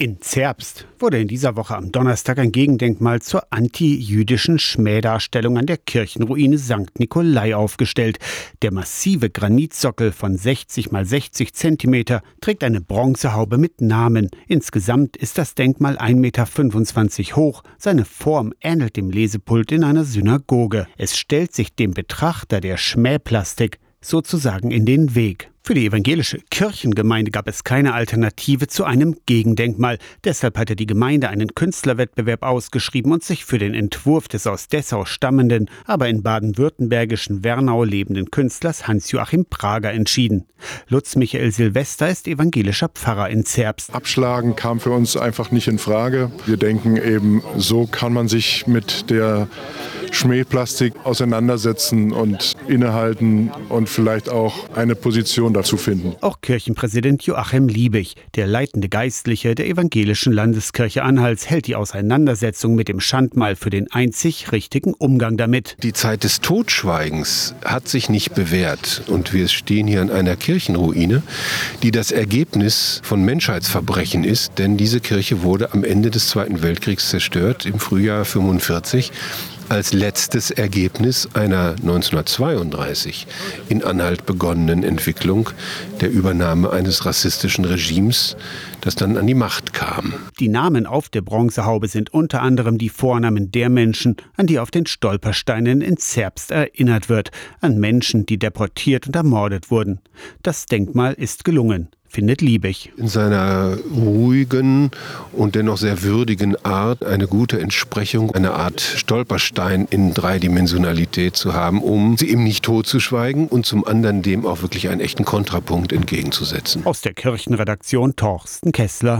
In Zerbst wurde in dieser Woche am Donnerstag ein Gegendenkmal zur anti-jüdischen Schmähdarstellung an der Kirchenruine St. Nikolai aufgestellt. Der massive Granitsockel von 60 mal 60 Zentimeter trägt eine Bronzehaube mit Namen. Insgesamt ist das Denkmal 1,25 Meter hoch. Seine Form ähnelt dem Lesepult in einer Synagoge. Es stellt sich dem Betrachter der Schmähplastik sozusagen in den Weg. Für die evangelische Kirchengemeinde gab es keine Alternative zu einem Gegendenkmal. Deshalb hatte die Gemeinde einen Künstlerwettbewerb ausgeschrieben und sich für den Entwurf des aus Dessau stammenden, aber in baden-württembergischen Wernau lebenden Künstlers Hans-Joachim Prager entschieden. Lutz Michael Silvester ist evangelischer Pfarrer in Zerbst. Abschlagen kam für uns einfach nicht in Frage. Wir denken eben, so kann man sich mit der Schmähplastik auseinandersetzen und innehalten und vielleicht auch eine Position dazu finden. Auch Kirchenpräsident Joachim Liebig, der leitende Geistliche der evangelischen Landeskirche Anhalts, hält die Auseinandersetzung mit dem Schandmal für den einzig richtigen Umgang damit. Die Zeit des Totschweigens hat sich nicht bewährt und wir stehen hier an einer Kirchenruine, die das Ergebnis von Menschheitsverbrechen ist, denn diese Kirche wurde am Ende des Zweiten Weltkriegs zerstört, im Frühjahr 1945 als letztes Ergebnis einer 1932 in Anhalt begonnenen Entwicklung der Übernahme eines rassistischen Regimes, das dann an die Macht kam. Die Namen auf der Bronzehaube sind unter anderem die Vornamen der Menschen, an die auf den Stolpersteinen in Zerbst erinnert wird, an Menschen, die deportiert und ermordet wurden. Das Denkmal ist gelungen findet Liebig. In seiner ruhigen und dennoch sehr würdigen Art eine gute Entsprechung, eine Art Stolperstein in Dreidimensionalität zu haben, um sie ihm nicht totzuschweigen und zum anderen dem auch wirklich einen echten Kontrapunkt entgegenzusetzen. Aus der Kirchenredaktion Torsten Kessler.